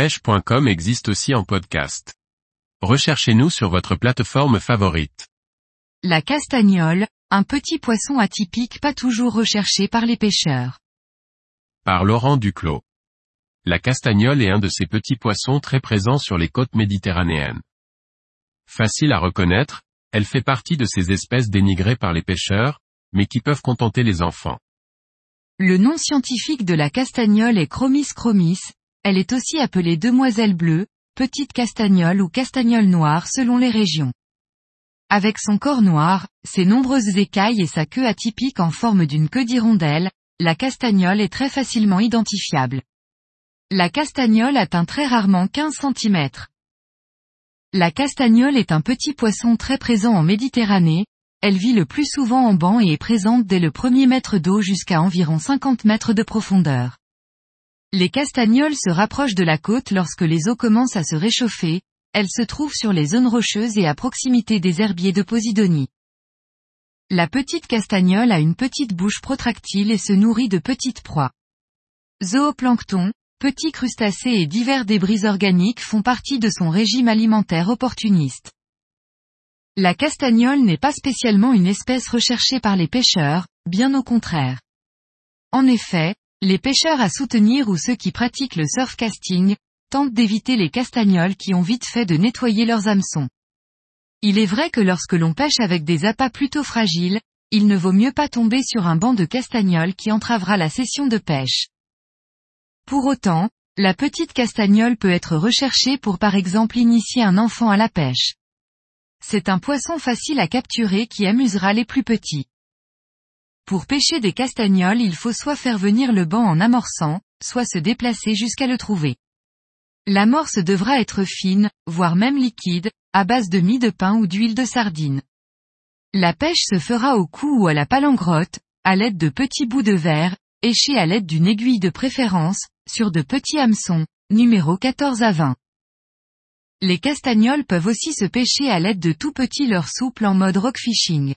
pêche.com existe aussi en podcast. Recherchez-nous sur votre plateforme favorite. La castagnole, un petit poisson atypique pas toujours recherché par les pêcheurs. Par Laurent Duclos. La castagnole est un de ces petits poissons très présents sur les côtes méditerranéennes. Facile à reconnaître, elle fait partie de ces espèces dénigrées par les pêcheurs, mais qui peuvent contenter les enfants. Le nom scientifique de la castagnole est Chromis chromis, elle est aussi appelée demoiselle bleue, petite castagnole ou castagnole noire selon les régions. Avec son corps noir, ses nombreuses écailles et sa queue atypique en forme d'une queue d'hirondelle, la castagnole est très facilement identifiable. La castagnole atteint très rarement 15 cm. La castagnole est un petit poisson très présent en Méditerranée, elle vit le plus souvent en banc et est présente dès le premier mètre d'eau jusqu'à environ 50 mètres de profondeur. Les castagnoles se rapprochent de la côte lorsque les eaux commencent à se réchauffer, elles se trouvent sur les zones rocheuses et à proximité des herbiers de Posidonie. La petite castagnole a une petite bouche protractile et se nourrit de petites proies. Zooplancton, petits crustacés et divers débris organiques font partie de son régime alimentaire opportuniste. La castagnole n'est pas spécialement une espèce recherchée par les pêcheurs, bien au contraire. En effet, les pêcheurs à soutenir ou ceux qui pratiquent le surfcasting, tentent d'éviter les castagnoles qui ont vite fait de nettoyer leurs hameçons. Il est vrai que lorsque l'on pêche avec des appâts plutôt fragiles, il ne vaut mieux pas tomber sur un banc de castagnoles qui entravera la session de pêche. Pour autant, la petite castagnole peut être recherchée pour par exemple initier un enfant à la pêche. C'est un poisson facile à capturer qui amusera les plus petits. Pour pêcher des castagnoles il faut soit faire venir le banc en amorçant, soit se déplacer jusqu'à le trouver. L'amorce devra être fine, voire même liquide, à base de mie de pain ou d'huile de sardine. La pêche se fera au cou ou à la palangrotte, à l'aide de petits bouts de verre, échés à l'aide d'une aiguille de préférence, sur de petits hameçons, numéro 14 à 20. Les castagnoles peuvent aussi se pêcher à l'aide de tout petits leurres souples en mode rock fishing.